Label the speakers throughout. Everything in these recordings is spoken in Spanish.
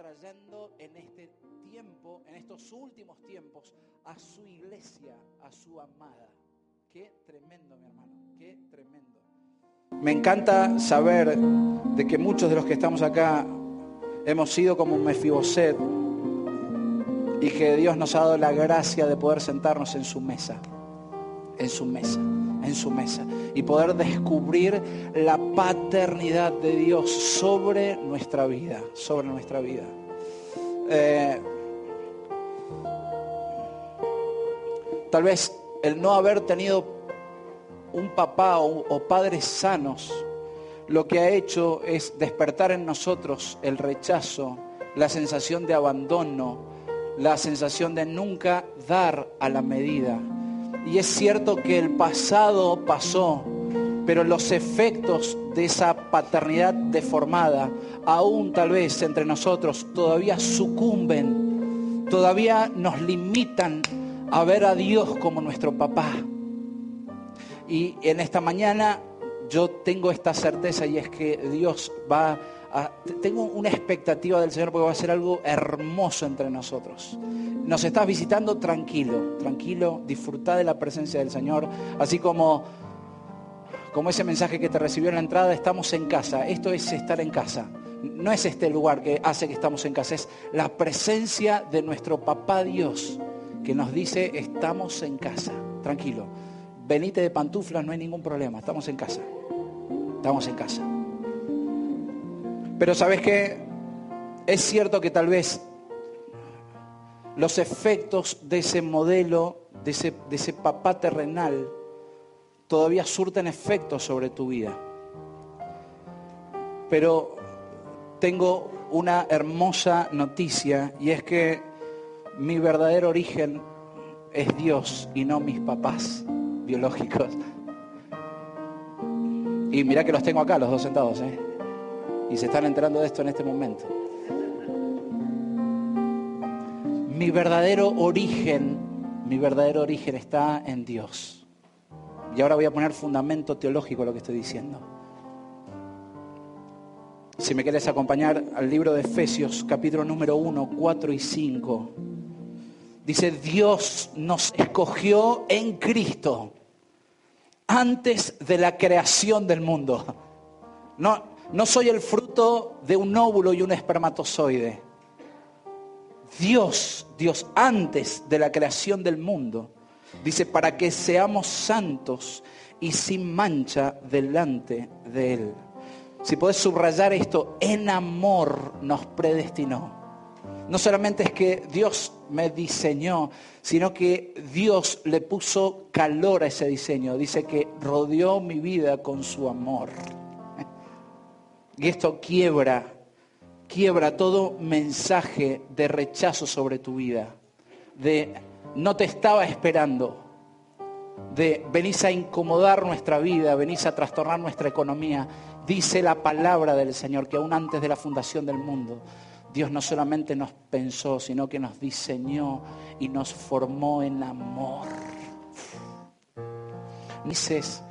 Speaker 1: trayendo en este tiempo, en estos últimos tiempos, a su iglesia, a su amada. Qué tremendo, mi hermano, qué tremendo. Me encanta saber de que muchos de los que estamos acá hemos sido como un Mefiboset y que Dios nos ha dado la gracia de poder sentarnos en su mesa, en su mesa en su mesa y poder descubrir la paternidad de Dios sobre nuestra vida, sobre nuestra vida. Eh, tal vez el no haber tenido un papá o, o padres sanos, lo que ha hecho es despertar en nosotros el rechazo, la sensación de abandono, la sensación de nunca dar a la medida y es cierto que el pasado pasó, pero los efectos de esa paternidad deformada, aún tal vez entre nosotros, todavía sucumben, todavía nos limitan a ver a Dios como nuestro papá. Y en esta mañana yo tengo esta certeza y es que Dios va a... Tengo una expectativa del Señor porque va a ser algo hermoso entre nosotros nos estás visitando, tranquilo, tranquilo, disfruta de la presencia del Señor, así como, como ese mensaje que te recibió en la entrada, estamos en casa, esto es estar en casa. No es este lugar que hace que estamos en casa, es la presencia de nuestro papá Dios que nos dice estamos en casa, tranquilo. Venite de pantuflas, no hay ningún problema, estamos en casa. Estamos en casa. Pero sabes que es cierto que tal vez los efectos de ese modelo, de ese, papá terrenal, todavía surten efectos sobre tu vida. Pero tengo una hermosa noticia y es que mi verdadero origen es Dios y no mis papás biológicos. Y mira que los tengo acá, los dos sentados, ¿eh? Y se están enterando de esto en este momento. mi verdadero origen, mi verdadero origen está en Dios. Y ahora voy a poner fundamento teológico a lo que estoy diciendo. Si me quieres acompañar al libro de Efesios, capítulo número 1, 4 y 5. Dice, Dios nos escogió en Cristo antes de la creación del mundo. No, no soy el fruto de un óvulo y un espermatozoide. Dios, Dios antes de la creación del mundo, dice, para que seamos santos y sin mancha delante de Él. Si podés subrayar esto, en amor nos predestinó. No solamente es que Dios me diseñó, sino que Dios le puso calor a ese diseño. Dice que rodeó mi vida con su amor. Y esto quiebra quiebra todo mensaje de rechazo sobre tu vida, de no te estaba esperando, de venís a incomodar nuestra vida, venís a trastornar nuestra economía. Dice la palabra del Señor que aún antes de la fundación del mundo, Dios no solamente nos pensó, sino que nos diseñó y nos formó en amor. Dices,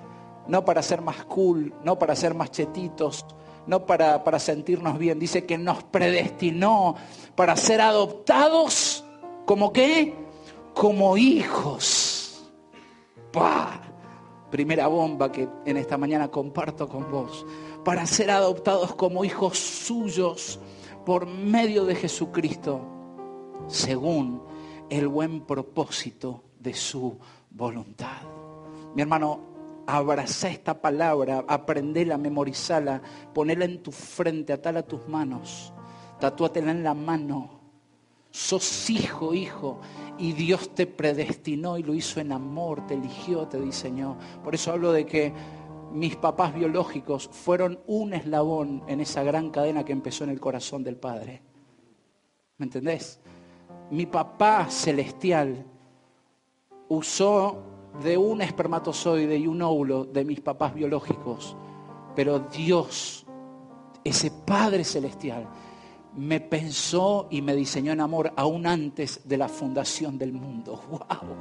Speaker 1: no para ser más cool, no para ser más chetitos, no para, para sentirnos bien, dice que nos predestinó para ser adoptados como qué? Como hijos. ¡Pah! Primera bomba que en esta mañana comparto con vos. Para ser adoptados como hijos suyos por medio de Jesucristo, según el buen propósito de su voluntad. Mi hermano, abraza esta palabra, aprendela, memorizala, ponela en tu frente, atala tus manos, tatúatela en la mano. Sos hijo, hijo, y Dios te predestinó y lo hizo en amor, te eligió, te diseñó. Por eso hablo de que mis papás biológicos fueron un eslabón en esa gran cadena que empezó en el corazón del Padre. ¿Me entendés? Mi papá celestial usó de un espermatozoide y un óvulo de mis papás biológicos, pero Dios, ese Padre celestial, me pensó y me diseñó en amor aún antes de la fundación del mundo. ¡Wow!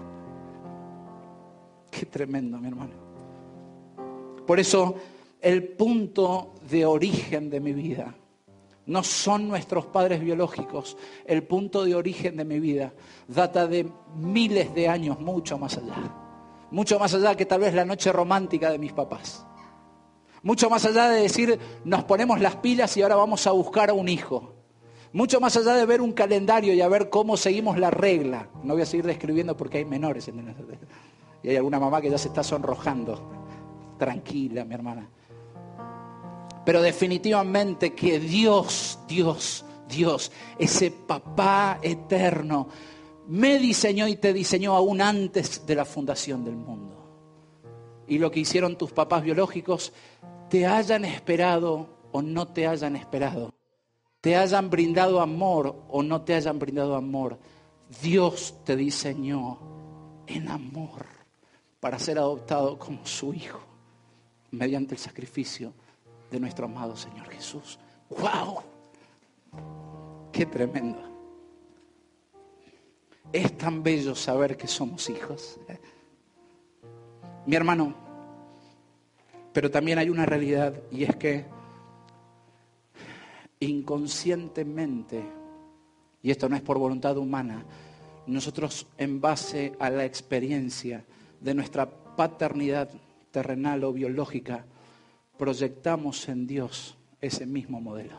Speaker 1: Qué tremendo, mi hermano. Por eso, el punto de origen de mi vida no son nuestros padres biológicos. El punto de origen de mi vida data de miles de años, mucho más allá. Mucho más allá que tal vez la noche romántica de mis papás. Mucho más allá de decir, nos ponemos las pilas y ahora vamos a buscar a un hijo. Mucho más allá de ver un calendario y a ver cómo seguimos la regla. No voy a seguir describiendo porque hay menores. Y hay alguna mamá que ya se está sonrojando. Tranquila, mi hermana. Pero definitivamente que Dios, Dios, Dios, ese papá eterno, me diseñó y te diseñó aún antes de la fundación del mundo. Y lo que hicieron tus papás biológicos, te hayan esperado o no te hayan esperado, te hayan brindado amor o no te hayan brindado amor, Dios te diseñó en amor para ser adoptado como su hijo mediante el sacrificio de nuestro amado Señor Jesús. ¡Wow! ¡Qué tremendo! Es tan bello saber que somos hijos. Mi hermano, pero también hay una realidad y es que inconscientemente, y esto no es por voluntad humana, nosotros en base a la experiencia de nuestra paternidad terrenal o biológica, proyectamos en Dios ese mismo modelo.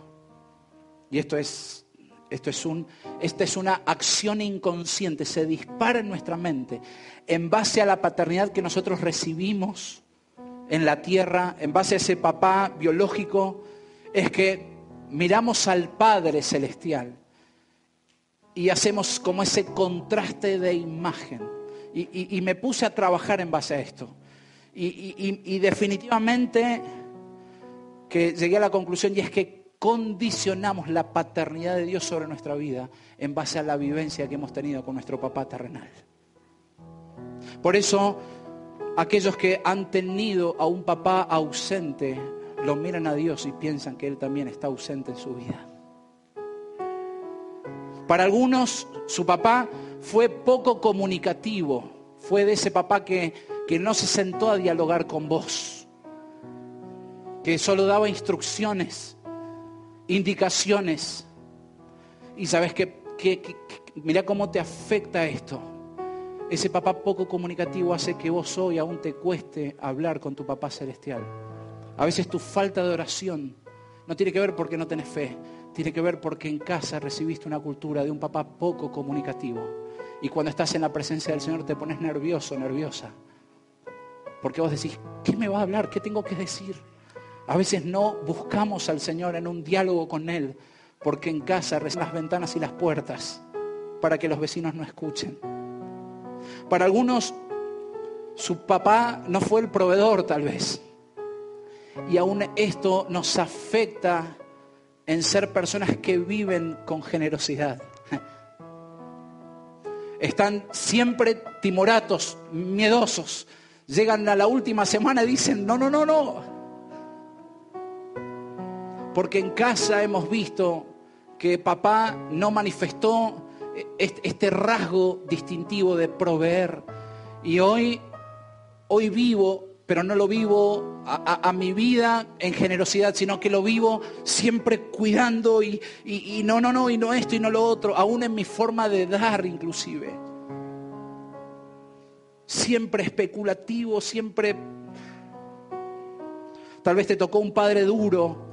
Speaker 1: Y esto es, esto es, un, esta es una acción inconsciente, se dispara en nuestra mente en base a la paternidad que nosotros recibimos en la tierra, en base a ese papá biológico, es que miramos al Padre Celestial y hacemos como ese contraste de imagen. Y, me puse a trabajar en base a esto. y definitivamente que llegué a la conclusión y es que condicionamos la paternidad de Dios sobre nuestra vida en base a la vivencia que hemos tenido con nuestro papá terrenal. Por eso, aquellos que han tenido a un papá ausente, lo miran a Dios y piensan que Él también está ausente en su vida. Para algunos, su papá fue poco comunicativo, fue de ese papá que, que no se sentó a dialogar con vos que solo daba instrucciones, indicaciones. Y sabes que, mira cómo te afecta esto. Ese papá poco comunicativo hace que vos hoy aún te cueste hablar con tu papá celestial. A veces tu falta de oración no tiene que ver porque no tenés fe, tiene que ver porque en casa recibiste una cultura de un papá poco comunicativo. Y cuando estás en la presencia del Señor te pones nervioso, nerviosa. Porque vos decís, ¿qué me va a hablar? ¿Qué tengo que decir? A veces no buscamos al Señor en un diálogo con Él, porque en casa rezan las ventanas y las puertas para que los vecinos no escuchen. Para algunos, su papá no fue el proveedor tal vez. Y aún esto nos afecta en ser personas que viven con generosidad. Están siempre timoratos, miedosos. Llegan a la última semana y dicen, no, no, no, no, porque en casa hemos visto que papá no manifestó este rasgo distintivo de proveer. Y hoy, hoy vivo, pero no lo vivo a, mi vida en generosidad, sino que lo vivo siempre cuidando y, y no, no, no, y no esto y no lo otro, aún en mi forma de dar inclusive. Siempre especulativo, siempre... Tal vez te tocó un padre duro,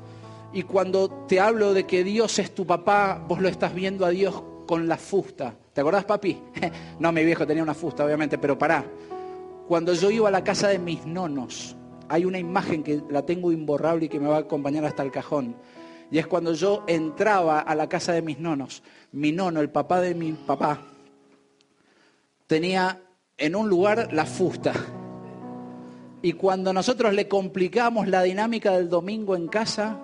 Speaker 1: y cuando te hablo de que Dios es tu papá, vos lo estás viendo a Dios con la fusta. ¿Te acordás, papi? no, mi viejo tenía una fusta, obviamente, pero pará. Cuando yo iba a la casa de mis nonos, hay una imagen que la tengo imborrable y que me va a acompañar hasta el cajón. Y es cuando yo entraba a la casa de mis nonos. Mi nono, el papá de mi papá, tenía en un lugar la fusta Y cuando nosotros le complicamos la dinámica del domingo en casa,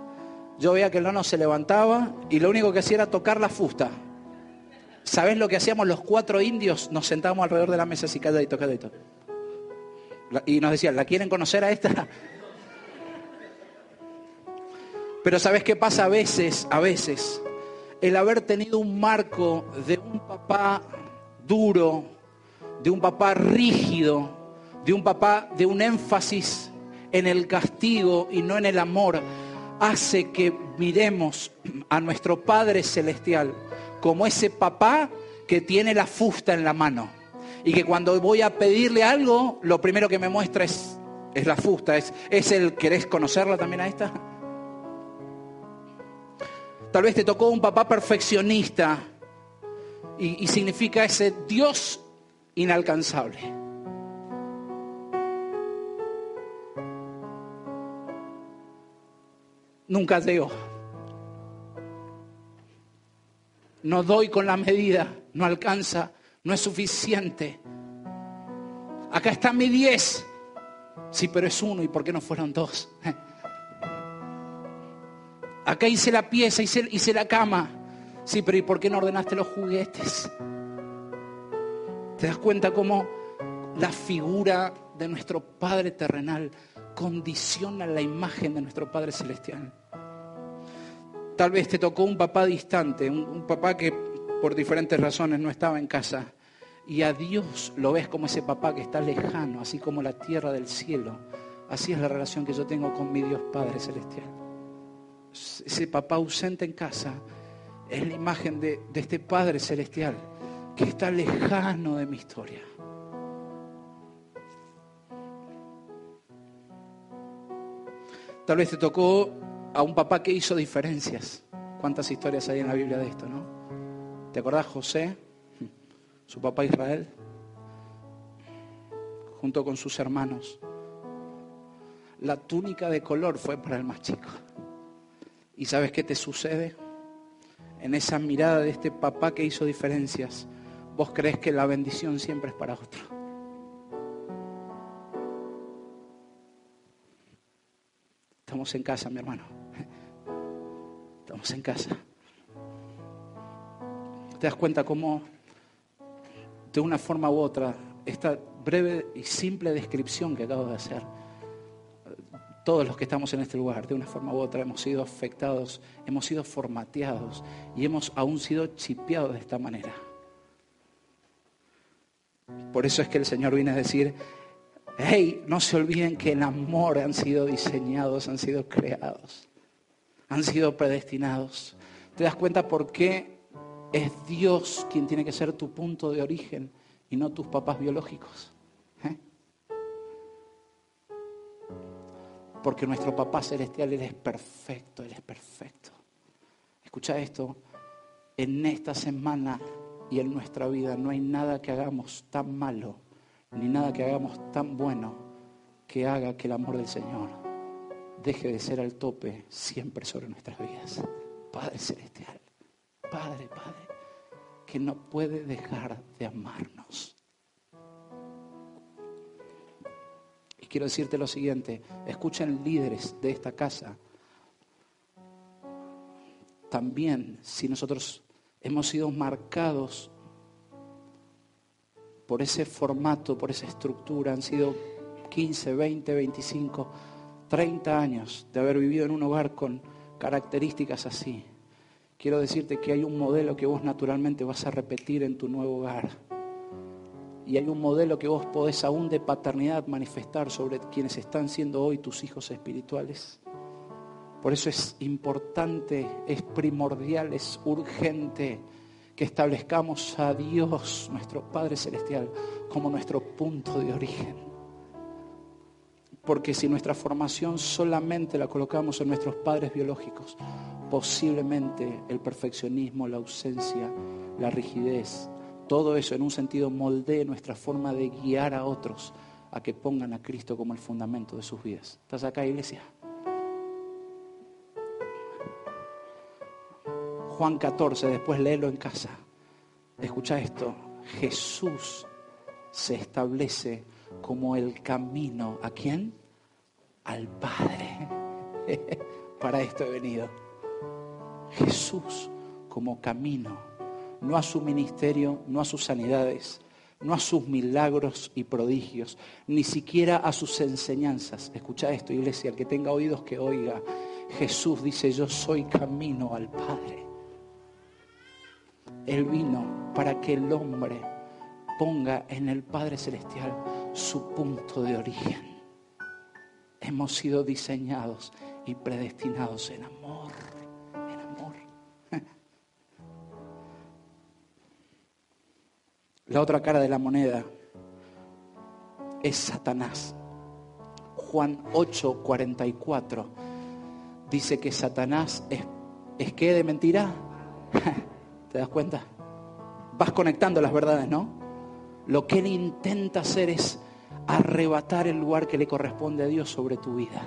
Speaker 1: yo veía que el nono se levantaba y lo único que hacía era tocar la fusta. ¿Sabes lo que hacíamos los cuatro indios? Nos sentábamos alrededor de la mesa así calladito, calladito. Y nos decían, ¿la quieren conocer a esta? Pero ¿sabes qué pasa a veces? A veces, el haber tenido un marco de un papá duro, de un papá rígido, de un papá de un énfasis en el castigo y no en el amor, hace que miremos a nuestro Padre Celestial como ese papá que tiene la fusta en la mano. Y que cuando voy a pedirle algo, lo primero que me muestra es, es la fusta. Es, es el, ¿querés conocerla también a esta? Tal vez te tocó un papá perfeccionista y, y significa ese Dios inalcanzable. Nunca llego. No doy con la medida, no alcanza, no es suficiente. Acá está mi 10. Sí, pero es uno, ¿y por qué no fueron dos? Acá hice la pieza, hice, hice la cama. Sí, pero ¿y por qué no ordenaste los juguetes? ¿Te das cuenta cómo la figura de nuestro Padre terrenal condiciona la imagen de nuestro Padre celestial? Tal vez te tocó un papá distante, un, papá que por diferentes razones no estaba en casa. Y a Dios lo ves como ese papá que está lejano, así como la tierra del cielo. Así es la relación que yo tengo con mi Dios Padre celestial ese papá ausente en casa es la imagen de, este Padre Celestial que está lejano de mi historia. Tal vez te tocó a un papá que hizo diferencias. ¿Cuántas historias hay en la Biblia de esto, no? ¿Te acordás José, su papá Israel, junto con sus hermanos? La túnica de color fue para el más chico. ¿Y sabes qué te sucede? En esa mirada de este papá que hizo diferencias, vos crees que la bendición siempre es para otro. Estamos en casa, mi hermano. Estamos en casa. ¿Te das cuenta cómo, de una forma u otra, esta breve y simple descripción que acabo de hacer, todos los que estamos en este lugar, de una forma u otra, hemos sido afectados, hemos sido formateados y hemos aún sido chipeados de esta manera. Por eso es que el Señor viene a decir, hey, no se olviden que en amor han sido diseñados, han sido creados, han sido predestinados. ¿Te das cuenta por qué es Dios quien tiene que ser tu punto de origen y no tus papás biológicos? Porque nuestro Papá Celestial, Él es perfecto, Él es perfecto. Escucha esto, en esta semana y en nuestra vida no hay nada que hagamos tan malo, ni nada que hagamos tan bueno que haga que el amor del Señor deje de ser al tope siempre sobre nuestras vidas. Padre Celestial, Padre, Padre, que no puede dejar de amarnos. quiero decirte lo siguiente, escuchen líderes de esta casa. También si nosotros hemos sido marcados por ese formato, por esa estructura, han sido 15, 20, 25, 30 años de haber vivido en un hogar con características así. Quiero decirte que hay un modelo que vos naturalmente vas a repetir en tu nuevo hogar y hay un modelo que vos podés aún de paternidad manifestar sobre quienes están siendo hoy tus hijos espirituales. Por eso es importante, es primordial, es urgente que establezcamos a Dios, nuestro Padre Celestial, como nuestro punto de origen. Porque si nuestra formación solamente la colocamos en nuestros padres biológicos, posiblemente el perfeccionismo, la ausencia, la rigidez, todo eso en un sentido moldee nuestra forma de guiar a otros a que pongan a Cristo como el fundamento de sus vidas. ¿Estás acá, iglesia? Juan 14, después léelo en casa. Escucha esto. Jesús se establece como el camino. ¿A quién? Al Padre. Para esto he venido. Jesús como camino, no a su ministerio, no a sus sanidades, no a sus milagros y prodigios, ni siquiera a sus enseñanzas. Escucha esto, iglesia, el que tenga oídos que oiga. Jesús dice, yo soy camino al Padre. Él vino para que el hombre ponga en el Padre Celestial su punto de origen. Hemos sido diseñados y predestinados en amor, en amor. La otra cara de la moneda es Satanás. Juan 8, 44 dice que Satanás es, es que de mentira. ¿Te das cuenta? Vas conectando las verdades, ¿no? Lo que él intenta hacer es arrebatar el lugar que le corresponde a Dios sobre tu vida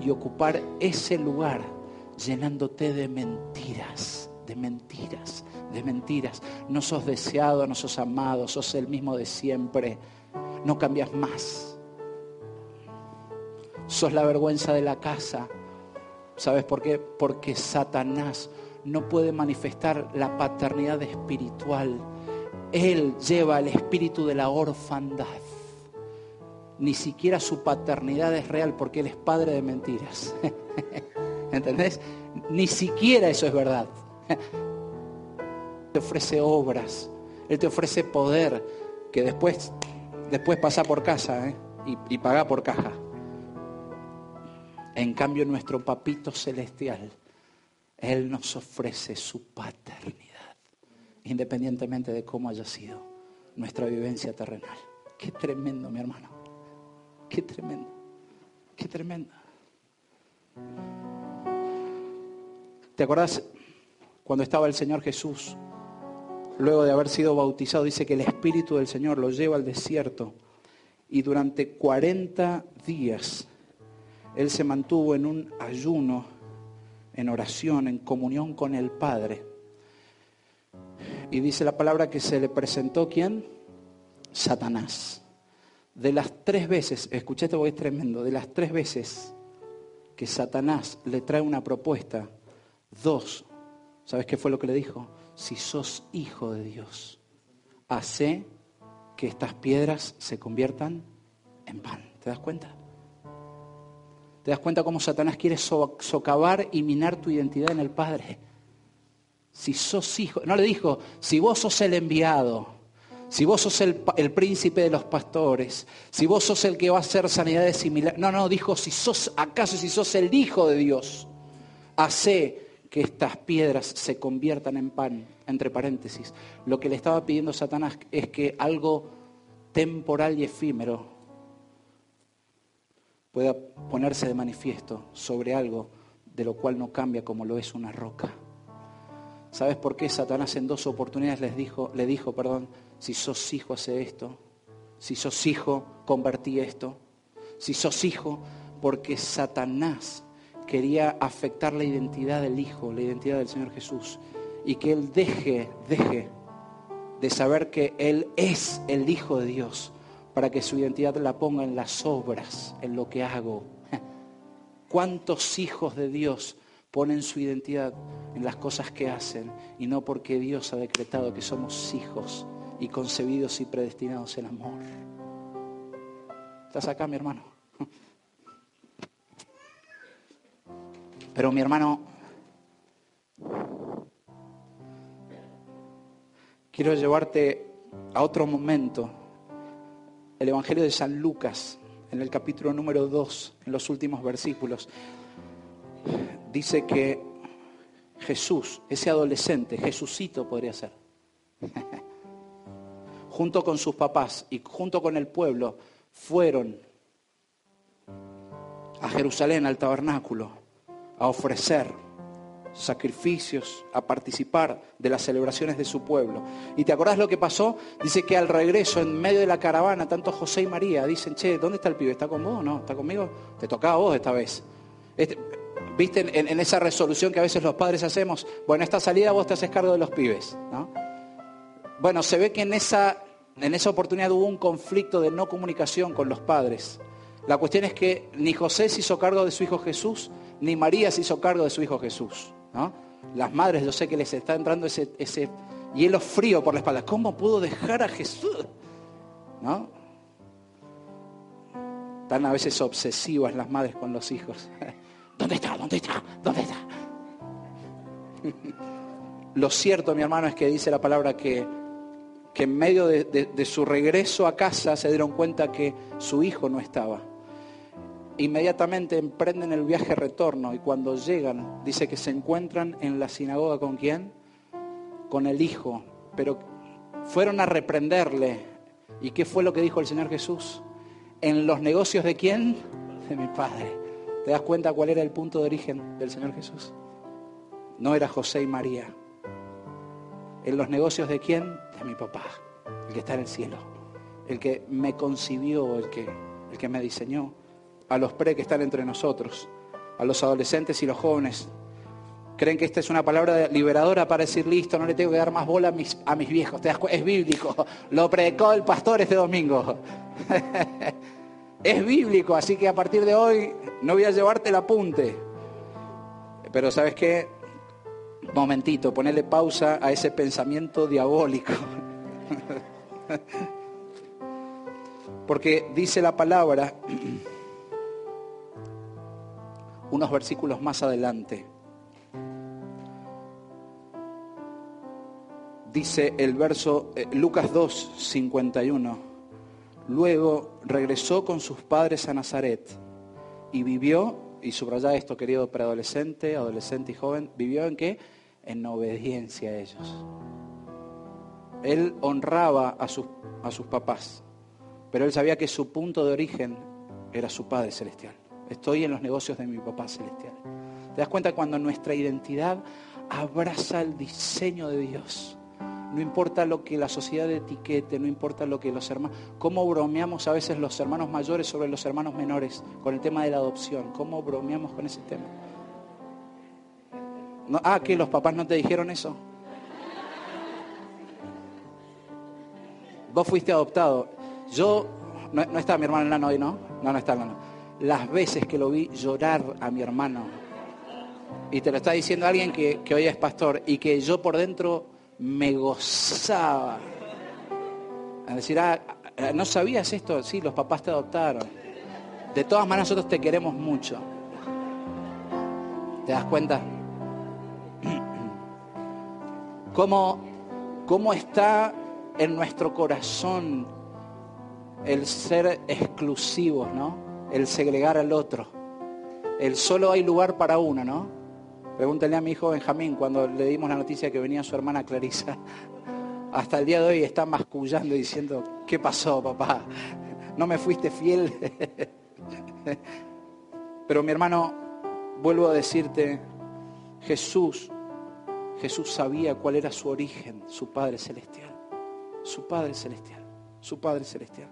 Speaker 1: y ocupar ese lugar llenándote de mentiras, de mentiras, de mentiras. No sos deseado, no sos amado, sos el mismo de siempre, no cambias más. Sos la vergüenza de la casa. ¿Sabes por qué? Porque Satanás no puede manifestar la paternidad espiritual. Él lleva el espíritu de la orfandad. Ni siquiera su paternidad es real porque Él es padre de mentiras. ¿Entendés? Ni siquiera eso es verdad. te ofrece obras, Él te ofrece poder que después, después pasa por casa ¿eh? y, y paga por caja. En cambio, nuestro papito celestial él nos ofrece su paternidad, independientemente de cómo haya sido nuestra vivencia terrenal. Qué tremendo, mi hermano. Qué tremendo. Qué tremendo. ¿Te acordás cuando estaba el Señor Jesús? Luego de haber sido bautizado, dice que el Espíritu del Señor lo lleva al desierto y durante 40 días Él se mantuvo en un ayuno en oración, en comunión con el Padre. Y dice la palabra que se le presentó quién? Satanás. De las tres veces, escuché esto es tremendo, de las tres veces que Satanás le trae una propuesta, dos, ¿sabes qué fue lo que le dijo? Si sos hijo de Dios, hace que estas piedras se conviertan en pan. ¿Te das cuenta? ¿Te das cuenta cómo Satanás quiere socavar y minar tu identidad en el Padre? Si sos hijo, no le dijo, si vos sos el enviado, si vos sos el, príncipe de los pastores, si vos sos el que va a hacer sanidades similares. No, no, dijo, si sos, acaso si sos el hijo de Dios, hace que estas piedras se conviertan en pan, entre paréntesis. Lo que le estaba pidiendo Satanás es que algo temporal y efímero pueda ponerse de manifiesto sobre algo de lo cual no cambia como lo es una roca. ¿Sabes por qué Satanás en dos oportunidades les dijo, le dijo, perdón, si sos hijo hace esto, si sos hijo convertí esto, si sos hijo, porque Satanás quería afectar la identidad del Hijo, la identidad del Señor Jesús, y que Él deje, deje de saber que Él es el Hijo de Dios para que su identidad la ponga en las obras, en lo que hago. ¿Cuántos hijos de Dios ponen su identidad en las cosas que hacen y no porque Dios ha decretado que somos hijos y concebidos y predestinados en amor? ¿Estás acá, mi hermano? Pero mi hermano, quiero llevarte a otro momento el Evangelio de San Lucas, en el capítulo número 2, en los últimos versículos, dice que Jesús, ese adolescente, Jesucito podría ser, junto con sus papás y junto con el pueblo, fueron a Jerusalén, al tabernáculo, a ofrecer sacrificios, a participar de las celebraciones de su pueblo. ¿Y te acordás lo que pasó? Dice que al regreso, en medio de la caravana, tanto José y María dicen, che, ¿dónde está el pibe? ¿Está con vos? No, ¿está conmigo? Te tocaba a vos esta vez. Este, ¿Viste en, esa resolución que a veces los padres hacemos? Bueno, esta salida vos te haces cargo de los pibes. ¿no? Bueno, se ve que en esa en esa oportunidad hubo un conflicto de no comunicación con los padres. La cuestión es que ni José se hizo cargo de su hijo Jesús, ni María se hizo cargo de su hijo Jesús. Las madres, yo sé que les está entrando ese, hielo frío por la espalda. ¿Cómo pudo dejar a Jesús? ¿No? Tan a veces obsesivas las madres con los hijos. ¿Dónde está? ¿Dónde está? ¿Dónde está? Lo cierto, mi hermano, es que dice la palabra que en medio de, su regreso a casa se dieron cuenta que su hijo no estaba. Inmediatamente emprenden el viaje retorno y cuando llegan, dice que se encuentran en la sinagoga con quién? Con el hijo. Pero fueron a reprenderle. ¿Y qué fue lo que dijo el Señor Jesús? ¿En los negocios de quién? De mi Padre. ¿Te das cuenta cuál era el punto de origen del Señor Jesús? No era José y María ¿En los negocios de quién? De mi papá, el que está en el cielo, el que me concibió, el que, el que me diseñó, a los pre que están entre nosotros, a los adolescentes y los jóvenes. Creen que esta es una palabra liberadora para decir, listo, no le tengo que dar más bola a mis, a mis viejos. Es bíblico. Lo predicó el pastor este domingo. es bíblico, así que a partir de hoy no voy a llevarte el apunte. Pero ¿sabes qué? momentito, ponerle pausa a ese pensamiento diabólico. Porque dice la palabra, unos versículos más adelante, dice el verso eh, Lucas 2, 51, luego regresó con sus padres a Nazaret y vivió, y subraya esto querido preadolescente, adolescente y joven, vivió en qué? en obediencia a ellos. Él honraba a sus, a sus papás, pero él sabía que su punto de origen era su Padre Celestial. Estoy en los negocios de mi papá celestial. ¿Te das cuenta cuando nuestra identidad abraza el diseño de Dios? No importa lo que la sociedad etiquete, no importa lo que los hermanos, cómo bromeamos a veces los hermanos mayores sobre los hermanos menores con el tema de la adopción, cómo bromeamos con ese tema ah, que los papás no te dijeron eso. Vos fuiste adoptado. Yo, no, está mi hermano enano hoy, ¿no? No, no está enano. Las veces que lo vi llorar a mi hermano, y te lo está diciendo alguien que, que hoy es pastor, y que yo por dentro me gozaba. A decir, ah, ¿no sabías esto? Sí, los papás te adoptaron. De todas maneras nosotros te queremos mucho. ¿Te das cuenta? cómo, cómo está en nuestro corazón el ser exclusivos, ¿no? El segregar al otro. El solo hay lugar para uno, ¿no? Pregúntale a mi hijo Benjamín cuando le dimos la noticia que venía su hermana Clarisa. Hasta el día de hoy está mascullando diciendo, ¿qué pasó, papá? ¿No me fuiste fiel? Pero mi hermano, vuelvo a decirte, Jesús Jesús sabía cuál era su origen, su Padre Celestial. Su Padre Celestial, su Padre Celestial.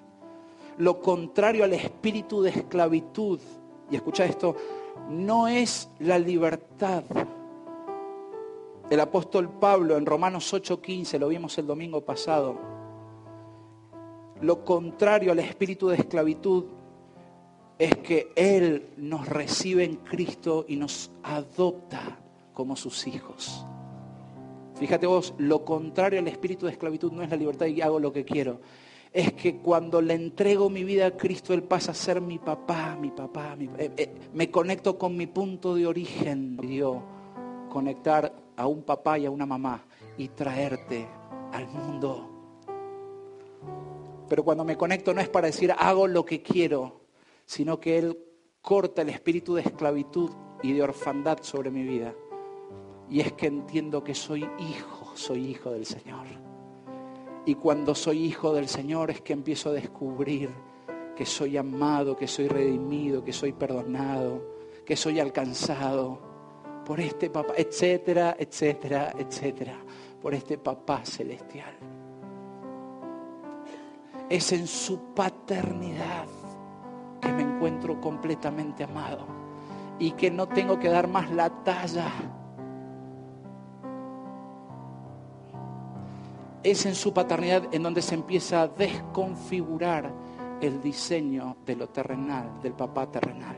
Speaker 1: Lo contrario al espíritu de esclavitud, y escucha esto, no es la libertad. El apóstol Pablo en Romanos 8:15, lo vimos el domingo pasado, lo contrario al espíritu de esclavitud es que Él nos recibe en Cristo y nos adopta como sus hijos. Fíjate vos, lo contrario al espíritu de esclavitud no es la libertad y hago lo que quiero. Es que cuando le entrego mi vida a Cristo, Él pasa a ser mi papá, mi papá. Eh, eh, me conecto con mi punto de origen. Dios, conectar a un papá y a una mamá y traerte al mundo. Pero cuando me conecto no es para decir hago lo que quiero, sino que Él corta el espíritu de esclavitud y de orfandad sobre mi vida y es que entiendo que soy hijo, soy hijo del Señor. Y cuando soy hijo del Señor es que empiezo a descubrir que soy amado, que soy redimido, que soy perdonado, que soy alcanzado por este papá, etcétera, etcétera, etcétera, por este papá celestial. Es en su paternidad que me encuentro completamente amado y que no tengo que dar más la talla es en su paternidad en donde se empieza a desconfigurar el diseño de lo terrenal, del papá terrenal.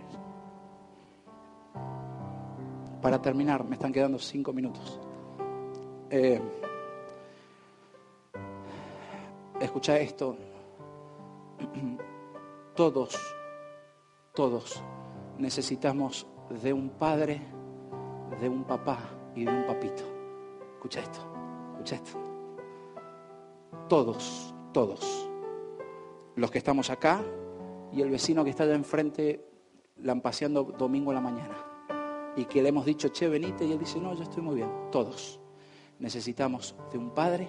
Speaker 1: Para terminar, me están quedando cinco minutos. Eh, escucha esto. Todos, todos necesitamos de un padre, de un papá y de un papito. Escucha esto, escucha esto. Todos, todos. Los que estamos acá y el vecino que está allá enfrente lampaseando domingo en la mañana. Y que le hemos dicho, che, venite, y él dice, no, yo estoy muy bien. Todos necesitamos de un padre,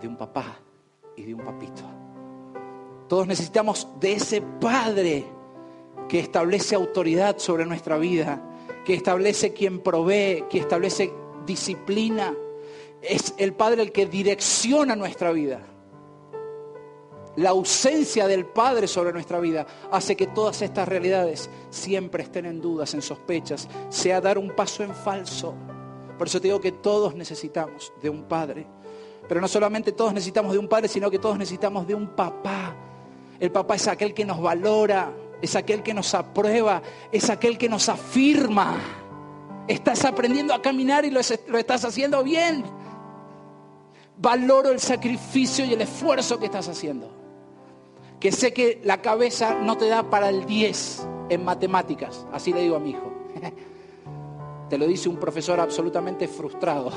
Speaker 1: de un papá y de un papito. Todos necesitamos de ese padre que establece autoridad sobre nuestra vida, que establece quien provee, que establece disciplina. Es el Padre el que direcciona nuestra vida. La ausencia del Padre sobre nuestra vida hace que todas estas realidades siempre estén en dudas, en sospechas, sea dar un paso en falso. Por eso te digo que todos necesitamos de un Padre. Pero no solamente todos necesitamos de un Padre, sino que todos necesitamos de un papá. El papá es aquel que nos valora, es aquel que nos aprueba, es aquel que nos afirma. Estás aprendiendo a caminar y lo, estás haciendo bien. Valoro el sacrificio y el esfuerzo que estás haciendo. Que sé que la cabeza no te da para el 10 en matemáticas. Así le digo a mi hijo. Te lo dice un profesor absolutamente frustrado.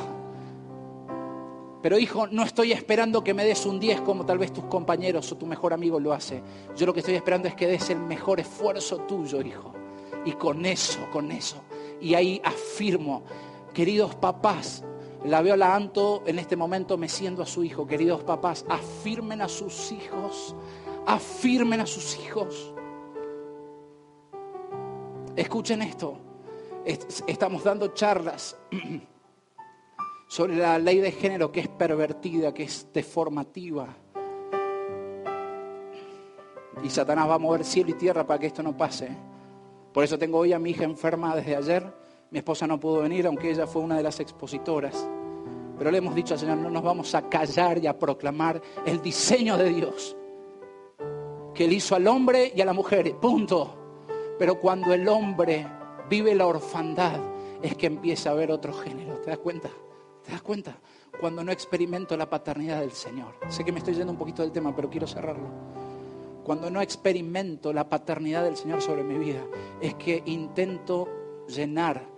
Speaker 1: Pero hijo, no estoy esperando que me des un 10 como tal vez tus compañeros o tu mejor amigo lo hace. Yo lo que estoy esperando es que des el mejor esfuerzo tuyo, hijo. Y con eso, con eso y ahí afirmo, queridos papás, la veo la Anto en este momento meciendo a su hijo, queridos papás, afirmen a sus hijos, afirmen a sus hijos. Escuchen esto, estamos dando charlas sobre la ley de género que es pervertida, que es deformativa. Y Satanás va a mover cielo y tierra para que esto no pase. Por eso tengo hoy a mi hija enferma desde ayer. Mi esposa no pudo venir, aunque ella fue una de las expositoras. Pero le hemos dicho al Señor, no nos vamos a callar y a proclamar el diseño de Dios. Que Él hizo al hombre y a la mujer, punto. Pero cuando el hombre vive la orfandad, es que empieza a ver otro género. ¿Te das cuenta? ¿Te das cuenta? Cuando no experimento la paternidad del Señor. Sé que me estoy yendo un poquito del tema, pero quiero cerrarlo cuando no experimento la paternidad del Señor sobre mi vida, es que intento llenar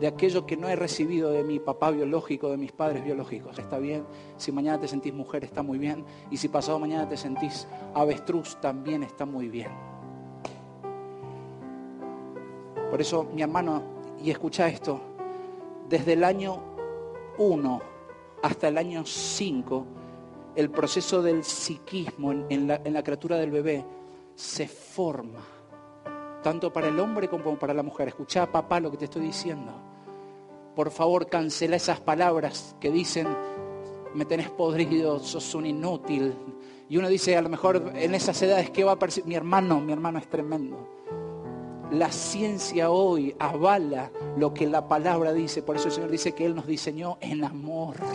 Speaker 1: de aquello que no he recibido de mi papá biológico, de mis padres biológicos. Está bien, si mañana te sentís mujer está muy bien, y si pasado mañana te sentís avestruz también está muy bien. Por eso, mi hermano, y escucha esto, desde el año 1 hasta el año 5, el proceso del psiquismo en, la, criatura del bebé se forma, tanto para el hombre como para la mujer. Escucha, papá, lo que te estoy diciendo. Por favor, cancela esas palabras que dicen, me tenés podrido, sos un inútil. Y uno dice, a lo mejor en esas edades, ¿qué va a percibir? Mi hermano, mi hermano es tremendo. La ciencia hoy avala lo que la palabra dice. Por eso el Señor dice que Él nos diseñó en amor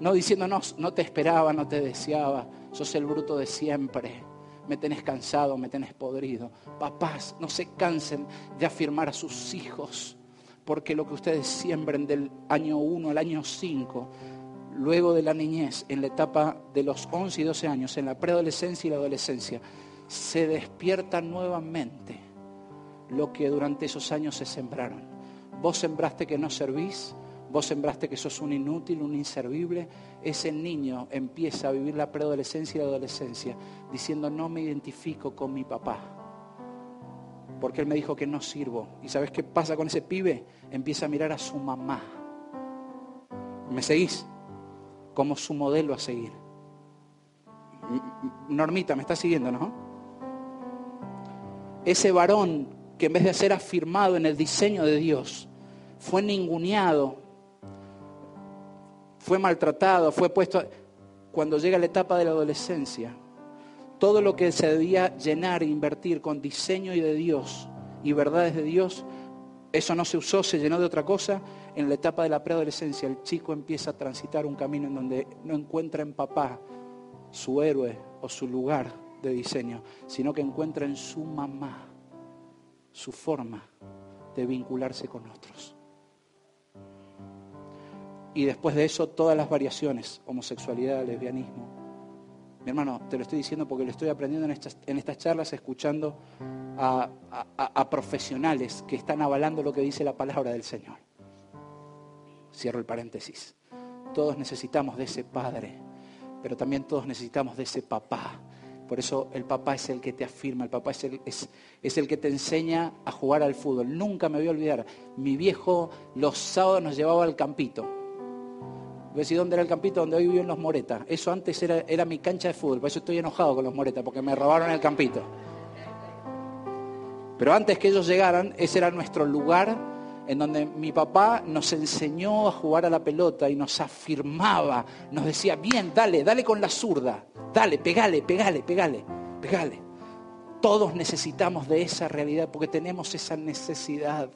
Speaker 1: no diciéndonos, no te esperaba, no te deseaba, sos el bruto de siempre, me tenés cansado, me tenés podrido. Papás, no se cansen de afirmar a sus hijos, porque lo que ustedes siembren del año 1 al año 5, luego de la niñez, en la etapa de los 11 y 12 años, en la preadolescencia y la adolescencia, se despierta nuevamente lo que durante esos años se sembraron. Vos sembraste que no servís, Vos sembraste que sos un inútil, un inservible. Ese niño empieza a vivir la preadolescencia y la adolescencia diciendo no me identifico con mi papá. Porque él me dijo que no sirvo. ¿Y sabes qué pasa con ese pibe? Empieza a mirar a su mamá. ¿Me seguís? Como su modelo a seguir. Normita, me está siguiendo, ¿no? Ese varón que en vez de ser afirmado en el diseño de Dios, fue ninguneado fue maltratado, fue puesto... Cuando llega la etapa de la adolescencia, todo lo que se debía llenar e invertir con diseño y de Dios y verdades de Dios, eso no se usó, se llenó de otra cosa. En la etapa de la preadolescencia, el chico empieza a transitar un camino en donde no encuentra en papá su héroe o su lugar de diseño, sino que encuentra en su mamá su forma de vincularse con otros. Y después de eso, todas las variaciones, homosexualidad, lesbianismo. Mi hermano, te lo estoy diciendo porque lo estoy aprendiendo en estas, en estas charlas, escuchando a, profesionales que están avalando lo que dice la palabra del Señor. Cierro el paréntesis. Todos necesitamos de ese Padre, pero también todos necesitamos de ese papá por eso el papá es el que te afirma, el papá es el, es, el, que te enseña a jugar al fútbol. Nunca me voy a olvidar. Mi viejo los sábados nos llevaba al campito. Decir dónde era el campito donde hoy vivo en los Moretas. Eso antes era, era mi cancha de fútbol, por eso estoy enojado con los Moretas, porque me robaron el campito. Pero antes que ellos llegaran, ese era nuestro lugar en donde mi papá nos enseñó a jugar a la pelota y nos afirmaba, nos decía, bien, dale, dale con la zurda, dale, pegale, pegale, pegale, pegale. Todos necesitamos de esa realidad porque tenemos esa necesidad.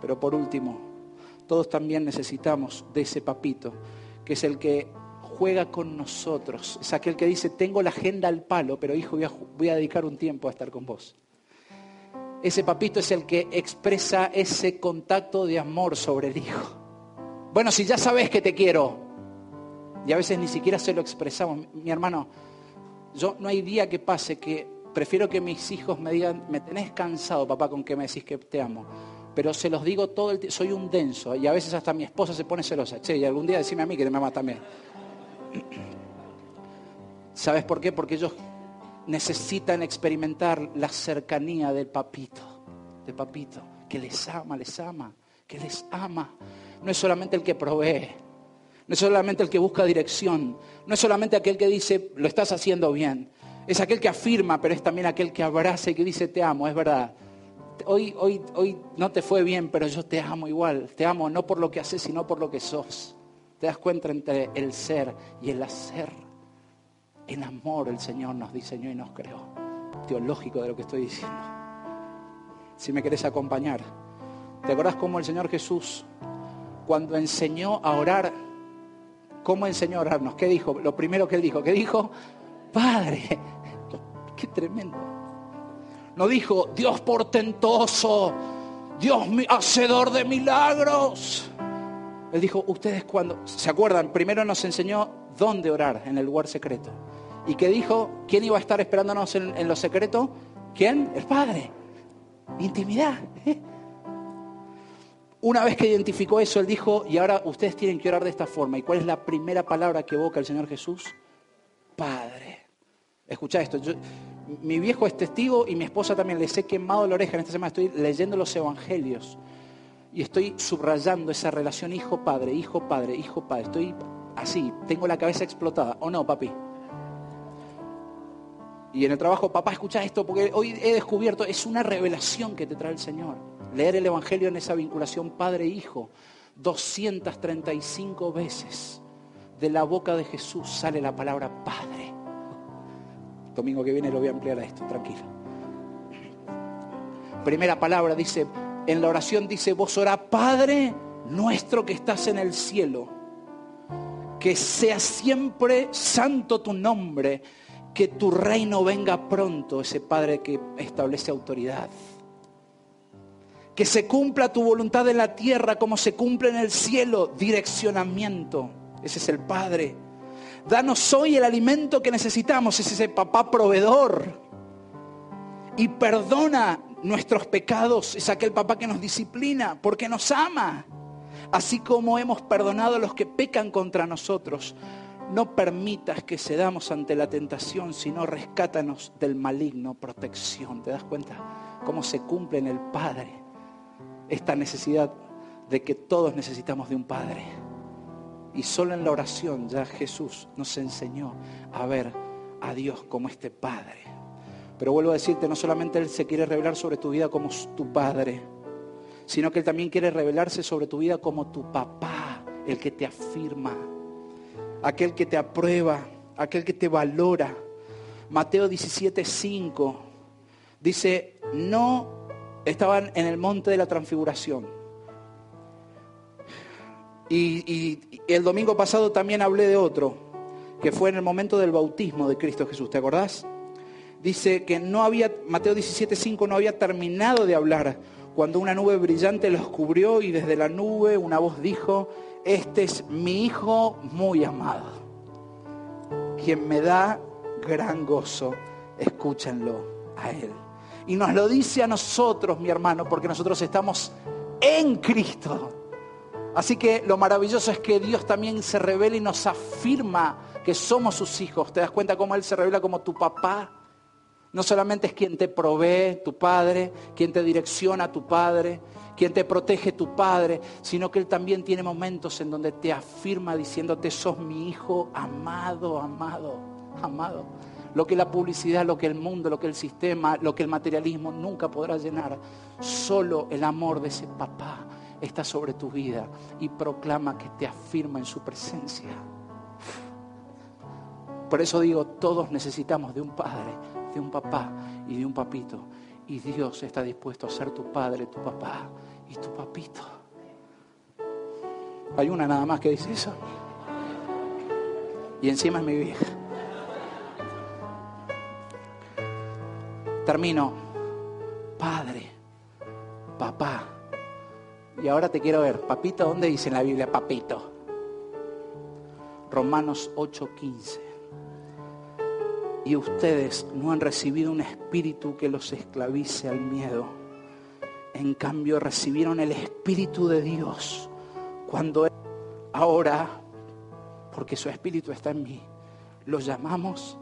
Speaker 1: Pero por último, todos también necesitamos de ese papito, que es el que juega con nosotros. Es aquel que dice, tengo la agenda al palo, pero hijo, voy a, dedicar un tiempo a estar con vos. Ese papito es el que expresa ese contacto de amor sobre el hijo. Bueno, si ya sabes que te quiero, y a veces ni siquiera se lo expresamos, mi hermano, yo no hay día que pase que prefiero que mis hijos me digan, me tenés cansado, papá, con que me decís que te amo. Pero se los digo todo el tiempo, soy un denso, y a veces hasta mi esposa se pone celosa. Che, y algún día decime a mí que me amas también. ¿Sabes por qué? Porque ellos necesitan experimentar la cercanía del papito, del papito, que les ama, les ama, que les ama. No es solamente el que provee, no es solamente el que busca dirección, no es solamente aquel que dice, lo estás haciendo bien, es aquel que afirma, pero es también aquel que abraza y que dice, te amo, es verdad. Hoy, hoy, hoy no te fue bien, pero yo te amo igual. Te amo no por lo que haces, sino por lo que sos. Te das cuenta entre el ser y el hacer. En amor el Señor nos diseñó y nos creó. Teológico de lo que estoy diciendo. Si me querés acompañar. ¿Te acordás cómo el Señor Jesús, cuando enseñó a orar, cómo enseñó a orarnos? ¿Qué dijo? Lo primero que él dijo, ¿qué dijo? Padre, qué tremendo. No dijo, Dios portentoso, Dios hacedor de milagros. Él dijo, ustedes cuando, ¿se acuerdan? Primero nos enseñó dónde orar en el lugar secreto. ¿Y qué dijo? ¿Quién iba a estar esperándonos en, lo secreto? ¿Quién? El Padre. Intimidad. ¿eh? Una vez que identificó eso, él dijo, y ahora ustedes tienen que orar de esta forma. ¿Y cuál es la primera palabra que evoca el Señor Jesús? Padre. Escucha esto. Mi viejo es testigo y mi esposa también les he quemado la oreja. En esta semana estoy leyendo los evangelios y estoy subrayando esa relación hijo-padre, hijo-padre, hijo-padre. Estoy así, tengo la cabeza explotada. ¿O no, papi? Y en el trabajo, papá, escucha esto, porque hoy he descubierto, es una revelación que te trae el Señor. Leer el Evangelio en esa vinculación padre-hijo, 235 veces de la boca de Jesús sale la palabra Padre. Domingo que viene lo voy a ampliar a esto, tranquilo. Primera palabra dice, en la oración dice, vos orá, Padre nuestro que estás en el cielo, que sea siempre santo tu nombre que tu reino venga pronto, ese Padre que establece autoridad. Que se cumpla tu voluntad en la tierra como se cumple en el cielo, direccionamiento. Ese es el Padre. Danos hoy el alimento que necesitamos, es ese papá proveedor. Y perdona nuestros pecados, es aquel papá que nos disciplina porque nos ama. Así como hemos perdonado a los que pecan contra nosotros, no permitas que cedamos ante la tentación, sino rescátanos del maligno, protección. ¿Te das cuenta cómo se cumple en el Padre esta necesidad de que todos necesitamos de un Padre? Y solo en la oración ya Jesús nos enseñó a ver a Dios como este Padre. Pero vuelvo a decirte, no solamente Él se quiere revelar sobre tu vida como tu Padre, sino que Él también quiere revelarse sobre tu vida como tu papá, el que te afirma aquel que te aprueba, aquel que te valora. Mateo 17, 5 dice, no estaban en el monte de la transfiguración. Y, el domingo pasado también hablé de otro, que fue en el momento del bautismo de Cristo Jesús, ¿te acordás? Dice que no había, Mateo 17:5 no había terminado de hablar cuando una nube brillante los cubrió y desde la nube una voz dijo, este es mi Hijo muy amado, quien me da gran gozo, escúchenlo a Él. Y nos lo dice a nosotros, mi hermano, porque nosotros estamos en Cristo. Así que lo maravilloso es que Dios también se revela y nos afirma que somos sus hijos. ¿Te das cuenta cómo Él se revela como tu papá? No solamente es quien te provee, tu padre, quien te direcciona, tu padre, quien te protege, tu padre, sino que Él también tiene momentos en donde te afirma diciéndote, sos mi hijo amado, amado, amado. Lo que la publicidad, lo que el mundo, lo que el sistema, lo que el materialismo nunca podrá llenar. Solo el amor de ese papá está sobre tu vida y proclama que te afirma en su presencia. Por eso digo, todos necesitamos de un padre, de un papá y de un papito. Y Dios está dispuesto a ser tu padre, tu papá y tu papito. Hay una nada más que dice eso. Y encima es mi vieja. Termino. Padre, papá. Y ahora te quiero ver. Papito, ¿dónde dice en la Biblia papito? Romanos 8:15 y ustedes no han recibido un espíritu que los esclavice al miedo. En cambio recibieron el espíritu de Dios cuando ahora, porque su espíritu está en mí, lo llamamos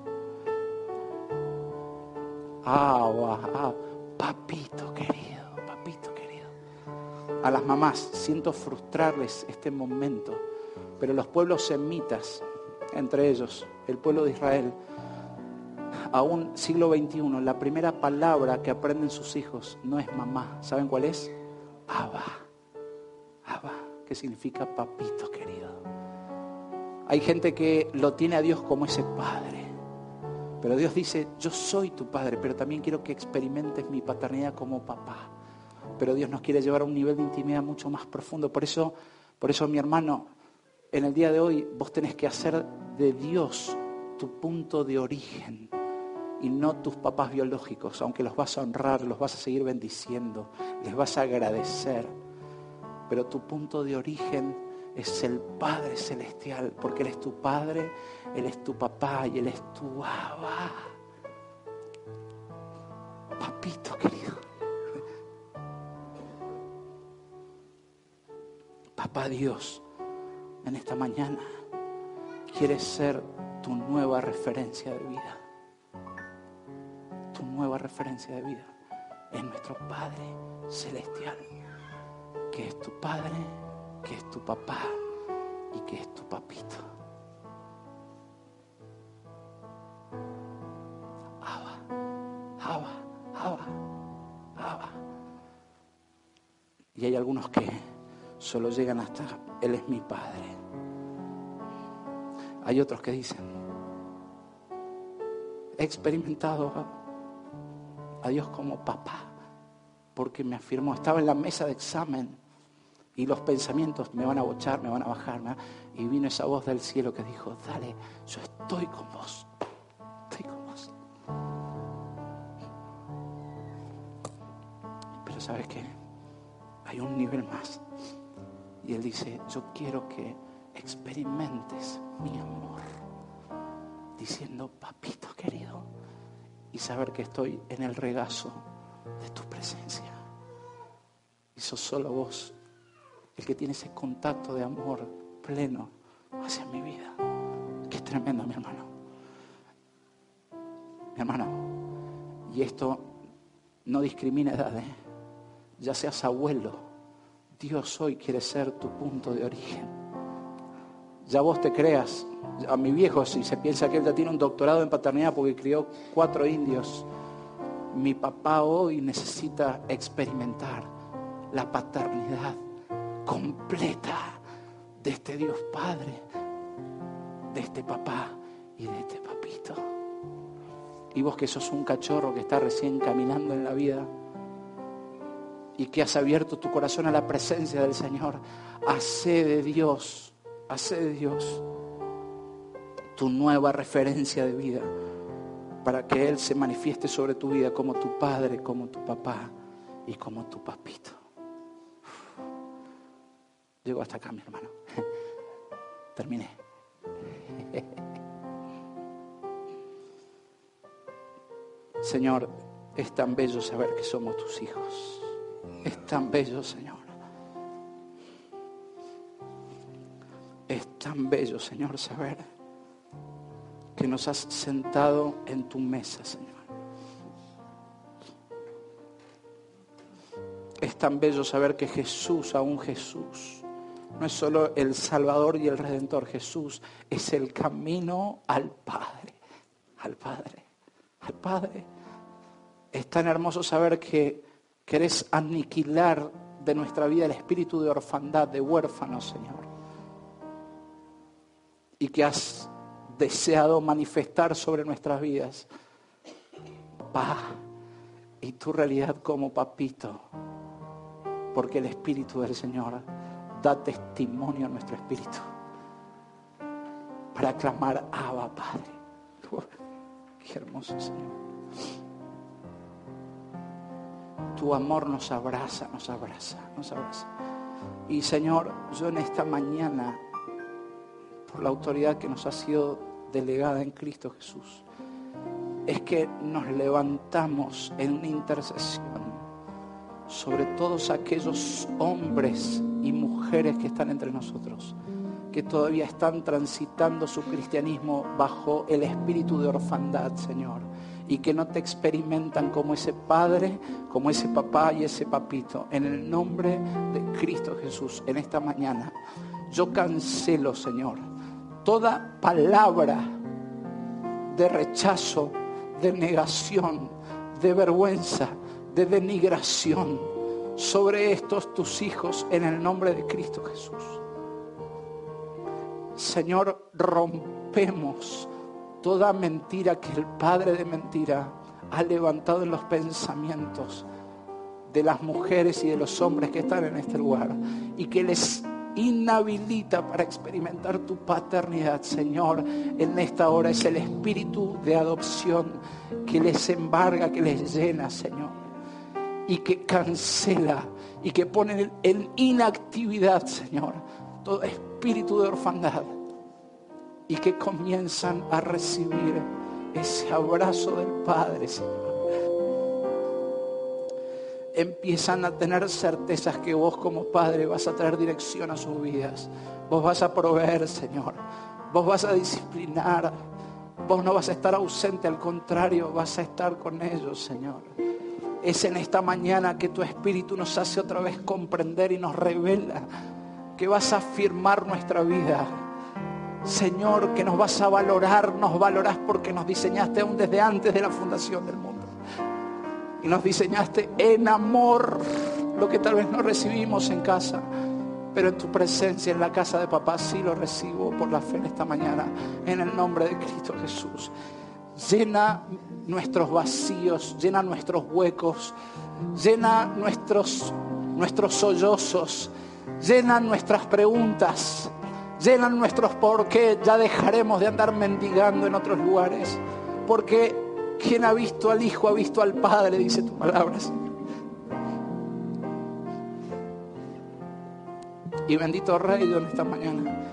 Speaker 1: agua, papito querido. A las mamás siento frustrarles este momento, pero los pueblos semitas, entre ellos el pueblo de Israel, aún siglo XXI, la primera palabra que aprenden sus hijos no es mamá. ¿Saben cuál es? Abba. Abba, que significa papito querido. Hay gente que lo tiene a Dios como ese padre. Pero Dios dice, yo soy tu padre, pero también quiero que experimentes mi paternidad como papá. Pero Dios nos quiere llevar a un nivel de intimidad mucho más profundo. Por eso, por eso mi hermano, en el día de hoy vos tenés que hacer de Dios tu punto de origen y no tus papás biológicos, aunque los vas a honrar, los vas a seguir bendiciendo, les vas a agradecer. Pero tu punto de origen es el Padre Celestial, porque Él es tu Padre, Él es tu papá y Él es tu Abba. Papito querido. Papá Dios, en esta mañana quiere ser tu nueva referencia de vida nueva referencia de vida es nuestro Padre Celestial, que es tu Padre, que es tu papá y que es tu papito. Abba, Abba, Abba, Abba. Y hay algunos que solo llegan hasta, Él es mi Padre. Hay otros que dicen, he experimentado a Dios como papá, porque me afirmó, estaba en la mesa de examen y los pensamientos me van a bochar, me van a bajar, y vino esa voz del cielo que dijo, dale, yo estoy con vos, estoy con vos. Pero sabes qué, hay un nivel más. Y él dice, yo quiero que experimentes mi amor, diciendo, papito querido, y saber que estoy en el regazo de tu presencia. Y sos solo vos el que tiene ese contacto de amor pleno hacia mi vida. Qué tremendo, mi hermano. Mi hermano, y esto no discrimina edades. ¿eh? Ya seas abuelo, Dios hoy quiere ser tu punto de origen. Ya vos te creas a mi viejo, si se piensa que él ya tiene un doctorado en paternidad porque crió cuatro indios, mi papá hoy necesita experimentar la paternidad completa de este Dios Padre, de este papá y de este papito. Y vos que sos un cachorro que está recién caminando en la vida, y que has abierto tu corazón a la presencia del Señor. Hace de Dios, hace de Dios tu nueva referencia de vida para que Él se manifieste sobre tu vida como tu padre, como tu papá y como tu papito. Llego hasta acá, mi hermano. Terminé. Señor, es tan bello saber que somos tus hijos. Es tan bello, Señor. Es tan bello, Señor, saber que nos has sentado en tu mesa, Señor. Es tan bello saber que Jesús, aún Jesús, no es solo el Salvador y el Redentor, Jesús es el camino al Padre, al Padre, al Padre. Es tan hermoso saber que querés aniquilar de nuestra vida el espíritu de orfandad, de huérfanos, Señor. Y que has deseado manifestar sobre nuestras vidas. Papá, y tu realidad como papito, porque el Espíritu del Señor da testimonio a nuestro espíritu para clamar Abba Padre. qué hermoso Señor. Tu amor nos abraza, nos abraza, nos abraza. Y Señor, yo en esta mañana, por la autoridad que nos ha sido delegada en Cristo Jesús, es que nos levantamos en una intercesión sobre todos aquellos hombres y mujeres que están entre nosotros, que todavía están transitando su cristianismo bajo el espíritu de orfandad, Señor, y que no te experimentan como ese padre, como ese papá y ese papito. En el nombre de Cristo Jesús, en esta mañana, yo cancelo, Señor, toda palabra de rechazo, de negación, de vergüenza, de denigración sobre estos tus hijos en el nombre de Cristo Jesús. Señor, rompemos toda mentira que el Padre de mentira ha levantado en los pensamientos de las mujeres y de los hombres que están en este lugar y que les inhabilita para experimentar tu paternidad, Señor. En esta hora es el espíritu de adopción que les embarga, que les llena, Señor y que cancela y que pone en inactividad, Señor, todo espíritu de orfandad y que comienzan a recibir ese abrazo del Padre, Señor. Empiezan a tener certezas que vos como Padre vas a traer dirección a sus vidas. Vos vas a proveer, Señor. Vos vas a disciplinar. Vos no vas a estar ausente, al contrario, vas a estar con ellos, Señor. Es en esta mañana que tu Espíritu nos hace otra vez comprender y nos revela que vas a afirmar nuestra vida. Señor, que nos vas a valorar, nos valorás porque nos diseñaste aún desde antes de la fundación del mundo. Y nos diseñaste en amor, lo que tal vez no recibimos en casa, pero en tu presencia, en la casa de papá, sí lo recibo por la fe en esta mañana, en el nombre de Cristo Jesús. Llena nuestros vacíos, llena nuestros huecos, llena nuestros, nuestros sollozos, llena nuestras preguntas, llena nuestros por qué. Ya dejaremos de andar mendigando en otros lugares, porque quien ha visto al Hijo ha visto al Padre, dice tu palabra, Y bendito Rey, en esta mañana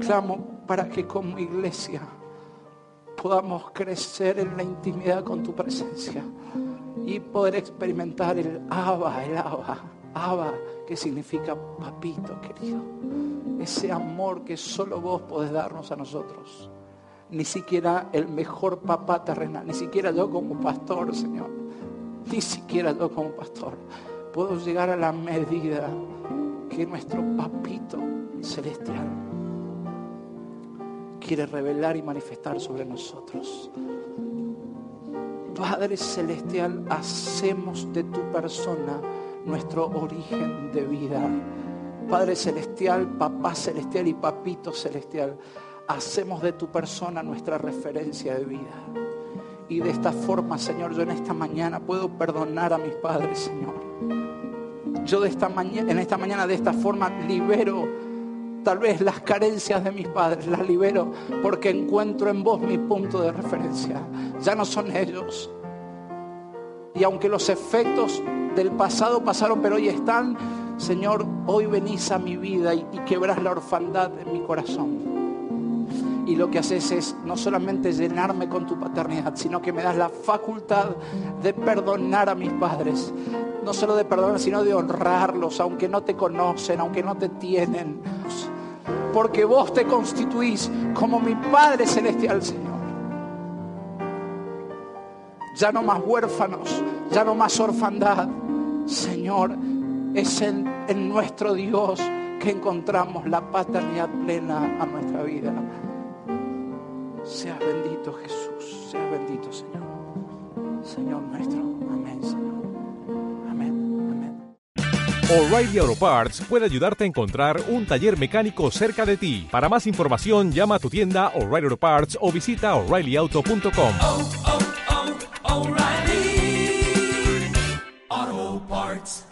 Speaker 1: clamo para que como iglesia podamos crecer en la intimidad con tu presencia y poder experimentar el Abba, el Abba, Abba, que significa papito querido. Ese amor que solo vos podés darnos a nosotros. Ni siquiera el mejor papá terrenal, ni siquiera yo como pastor, Señor. Ni siquiera yo como pastor. Puedo llegar a la medida que nuestro papito celestial quiere revelar y manifestar sobre nosotros. Padre Celestial, hacemos de tu persona nuestro origen de vida. Padre Celestial, Papá Celestial y Papito Celestial, hacemos de tu persona nuestra referencia de vida. Y de esta forma, Señor, yo en esta mañana puedo perdonar a mis padres, Señor. Yo de esta en esta mañana de esta forma libero tal vez las carencias de mis padres, las libero porque encuentro en vos mi punto de referencia. Ya no son ellos. Y aunque los efectos del pasado pasaron, pero hoy están, Señor, hoy venís a mi vida y, quebras la orfandad en mi corazón. Y lo que haces es no solamente llenarme con tu paternidad, sino que me das la facultad de perdonar a mis padres. No solo de perdonar, sino de honrarlos, aunque no te conocen, aunque no te tienen. Porque vos te constituís como mi Padre Celestial, Señor. Ya no más huérfanos, ya no más orfandad. Señor, es en, en nuestro Dios que encontramos la paternidad plena a nuestra vida. Seas bendito Jesús, seas bendito Señor. Señor nuestro. Amén, Señor. Amén,
Speaker 2: amén. O'Reilly Auto Parts puede ayudarte a encontrar un taller mecánico cerca de ti. Para más información, llama a tu tienda O'Reilly Auto Parts o visita oreillyauto.com. parts.